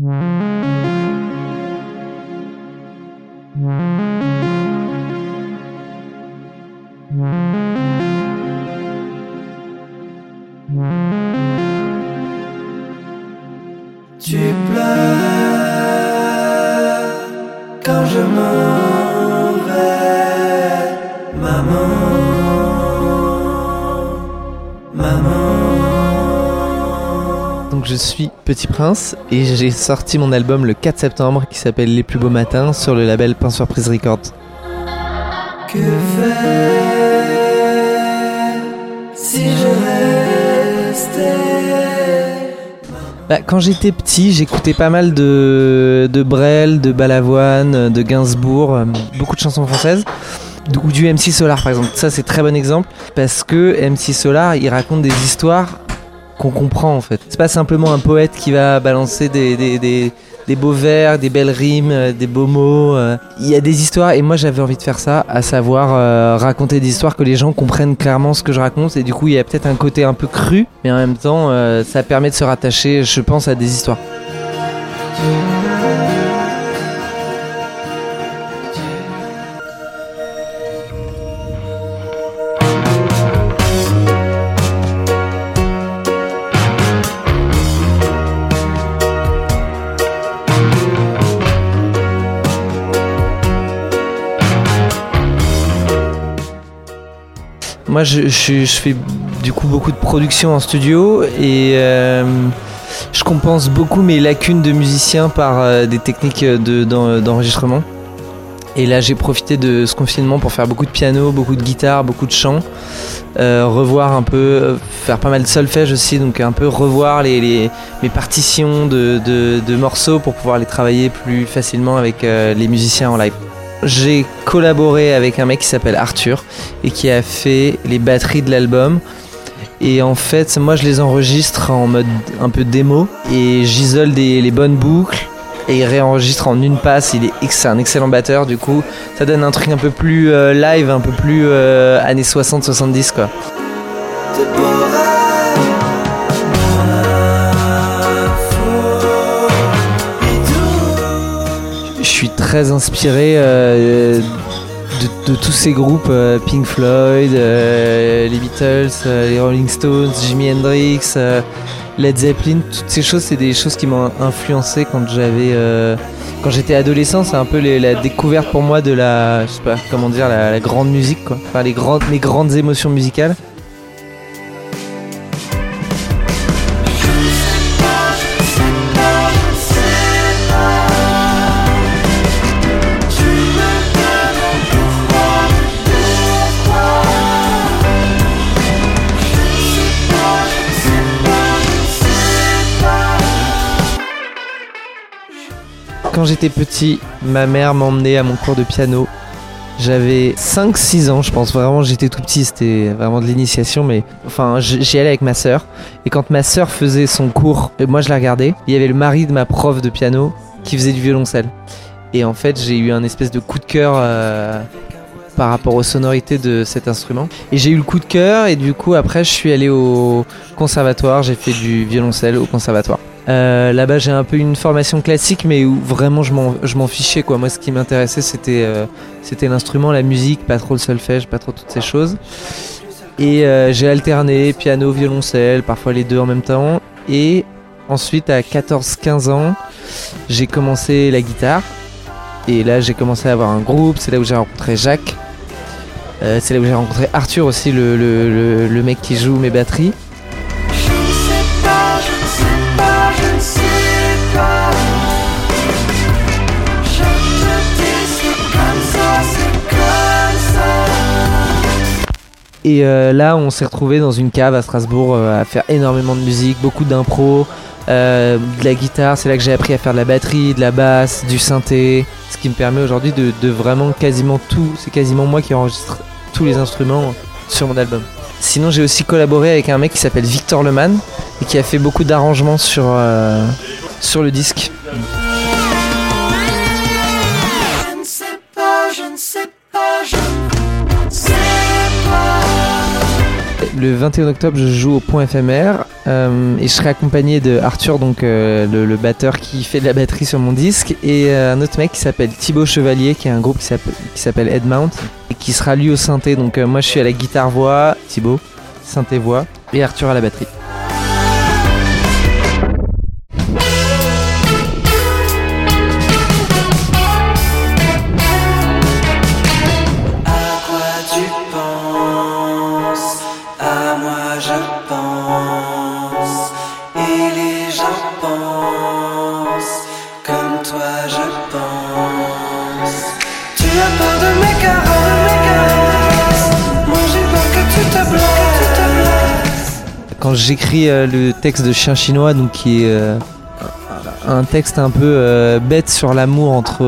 Tu pleures quand je m'en je suis Petit Prince et j'ai sorti mon album le 4 septembre qui s'appelle Les plus beaux matins sur le label Pain Surprise Records. Que faire si je restais? Bah, quand j'étais petit, j'écoutais pas mal de, de Brel, de Balavoine, de Gainsbourg, euh, beaucoup de chansons françaises. Ou du MC Solar par exemple. Ça c'est très bon exemple parce que MC Solar il raconte des histoires qu'on comprend en fait. C'est pas simplement un poète qui va balancer des, des, des, beaux vers, des belles rimes, euh, des beaux mots. euh. Il y a des histoires et moi j'avais envie de faire ça, à savoir euh, raconter des histoires que les gens comprennent clairement ce que je raconte et du coup il y a peut-être un côté un peu cru, mais en même temps ça permet de se rattacher, je pense, à des histoires. Moi, je, fais du coup beaucoup de production en studio et euh, je compense beaucoup mes lacunes de musicien par euh, des techniques d'en- d'enregistrement. Et là, j'ai profité de ce confinement pour faire beaucoup de piano, beaucoup de guitare, beaucoup de chant, euh, revoir un peu, euh, faire pas mal de solfège aussi, donc un peu revoir les, partitions de, morceaux pour pouvoir les travailler plus facilement avec euh, les musiciens en live. J'ai collaboré avec un mec qui s'appelle Arthur et qui a fait les batteries de l'album. Et en fait, moi je les enregistre en mode un peu démo et j'isole les bonnes boucles et il réenregistre en une passe. Il est c'est un excellent batteur, du coup, ça donne un truc un peu plus euh, live, un peu plus euh, années 60-70 quoi. Très inspiré euh, de, tous ces groupes, euh, Pink Floyd, euh, les Beatles, les Rolling Stones, Jimi Hendrix, Led Zeppelin. Toutes ces choses, c'est des choses qui m'ont influencé quand j'avais, quand j'étais adolescent. C'est un peu les- la découverte pour moi de la, je sais pas comment dire, la, la grande musique, quoi. Enfin, les grandes, mes grandes émotions musicales. Quand j'étais petit, ma mère m'emmenait à mon cours de piano. J'avais 5-6 ans, je pense vraiment, j'étais tout petit, c'était vraiment de l'initiation, mais enfin, j'y allais avec ma sœur. Et quand ma sœur faisait son cours, et moi je la regardais, il y avait le mari de ma prof de piano qui faisait du violoncelle. Et en fait, j'ai eu un espèce de coup de cœur euh, par rapport aux sonorités de cet instrument. Et j'ai eu le coup de cœur, et du coup, après, je suis allé au conservatoire, j'ai fait du violoncelle au conservatoire. Euh, Là-bas, j'ai un peu une formation classique, mais où vraiment je m'en fichais. Quoi. Moi, ce qui m'intéressait, c'était euh, c'était l'instrument, la musique, pas trop le solfège, pas trop toutes ces choses. Et euh, j'ai alterné piano, violoncelle, parfois les deux en même temps. Et ensuite, à 14-15 ans, j'ai commencé la guitare. Et là, j'ai commencé à avoir un groupe. C'est là où j'ai rencontré Jacques. C'est là où j'ai rencontré Arthur aussi, le mec qui joue mes batteries. Et euh, là, on s'est retrouvé dans une cave à Strasbourg euh, à faire énormément de musique, beaucoup d'impro, euh, de la guitare. C'est là que j'ai appris à faire de la batterie, de la basse, du synthé. Ce qui me permet aujourd'hui de, de vraiment quasiment tout. C'est quasiment moi qui enregistre tous les instruments sur mon album. Sinon, j'ai aussi collaboré avec un mec qui s'appelle Victor Leman et qui a fait beaucoup d'arrangements sur, euh, sur le disque. Le 21 octobre, je joue au Point éphémère euh, et je serai accompagné de Arthur, donc euh, le, le batteur qui fait de la batterie sur mon disque, et euh, un autre mec qui s'appelle Thibaut Chevalier, qui est un groupe qui s'appelle qui s'appelle Headmount et qui sera lui au synthé. Donc euh, moi, je suis à la guitare voix, Thibaut synthé voix et Arthur à la batterie. Quand j'écris euh, le texte de Chien chinois, donc qui est euh, un texte un peu euh, bête sur l'amour entre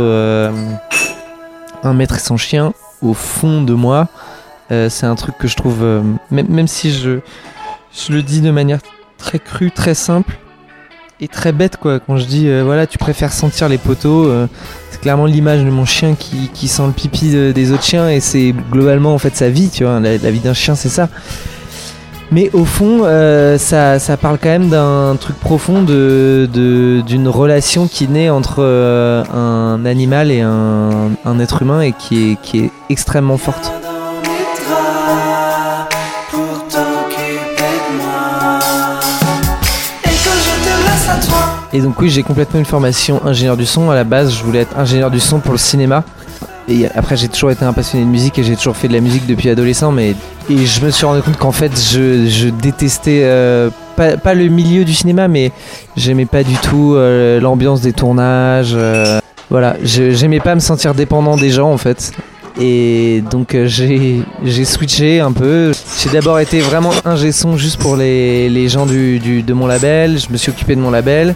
un maître et son chien, au fond de moi, c'est un truc que je trouve, même, même si je, je le dis de manière très crue, très simple et très bête quoi. Quand je dis voilà, tu préfères sentir les poteaux, c'est clairement l'image de mon chien qui, qui sent le pipi de- des autres chiens et c'est globalement en fait sa vie, tu vois. La vie d'un chien, c'est ça. Mais au fond, euh, ça, ça parle quand même d'un truc profond de, d'une relation qui naît entre euh, un animal et un, un être humain et qui est, qui est extrêmement forte. Et donc oui, j'ai complètement une formation ingénieur du son. À la base, je voulais être ingénieur du son pour le cinéma. Et après, j'ai toujours été un passionné de musique et j'ai toujours fait de la musique depuis adolescent. Mais je me suis rendu compte qu'en fait, je, détestais euh, pas, le milieu du cinéma, mais j'aimais pas du tout euh, l'ambiance des tournages. euh, voilà, j'aimais pas me sentir dépendant des gens en fait. Et donc euh, j'ai switché un peu. J'ai d'abord été vraiment ingé son juste pour les, les gens du, du- de mon label. Je me suis occupé de mon label.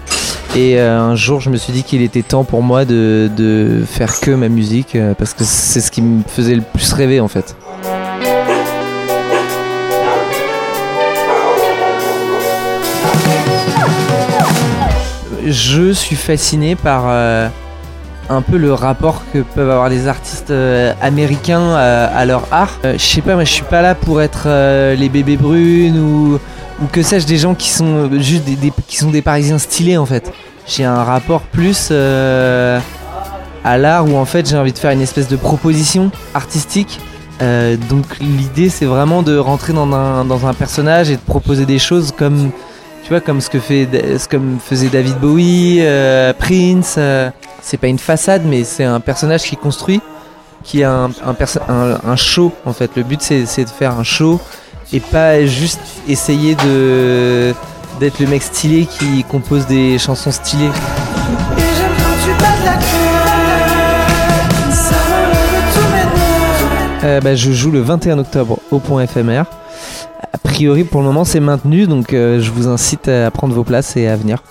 Et euh, un jour, je me suis dit qu'il était temps pour moi de, de faire que ma musique euh, parce que c'est ce qui me faisait le plus rêver en fait. Je suis fasciné par un peu le rapport que peuvent avoir les artistes euh, américains euh, à leur art. Euh, je sais pas, moi je suis pas là pour être les bébés brunes ou, que sais-je, des gens qui sont juste des, parisiens stylés en fait. J'ai un rapport plus à l'art où en fait j'ai envie de faire une espèce de proposition artistique. Donc l'idée c'est vraiment de rentrer dans un, personnage et de proposer des choses comme tu vois comme ce que faisait David Bowie, Prince. C'est pas une façade mais c'est un personnage qui construit, qui a un, un, perso- un- un show en fait. Le but c'est de faire un show et pas juste essayer de d'être le mec stylé qui compose des chansons stylées. Euh, bah, je joue le 21 octobre au point éphémère. A priori, pour le moment, c'est maintenu, donc euh, je vous incite à prendre vos places et à venir.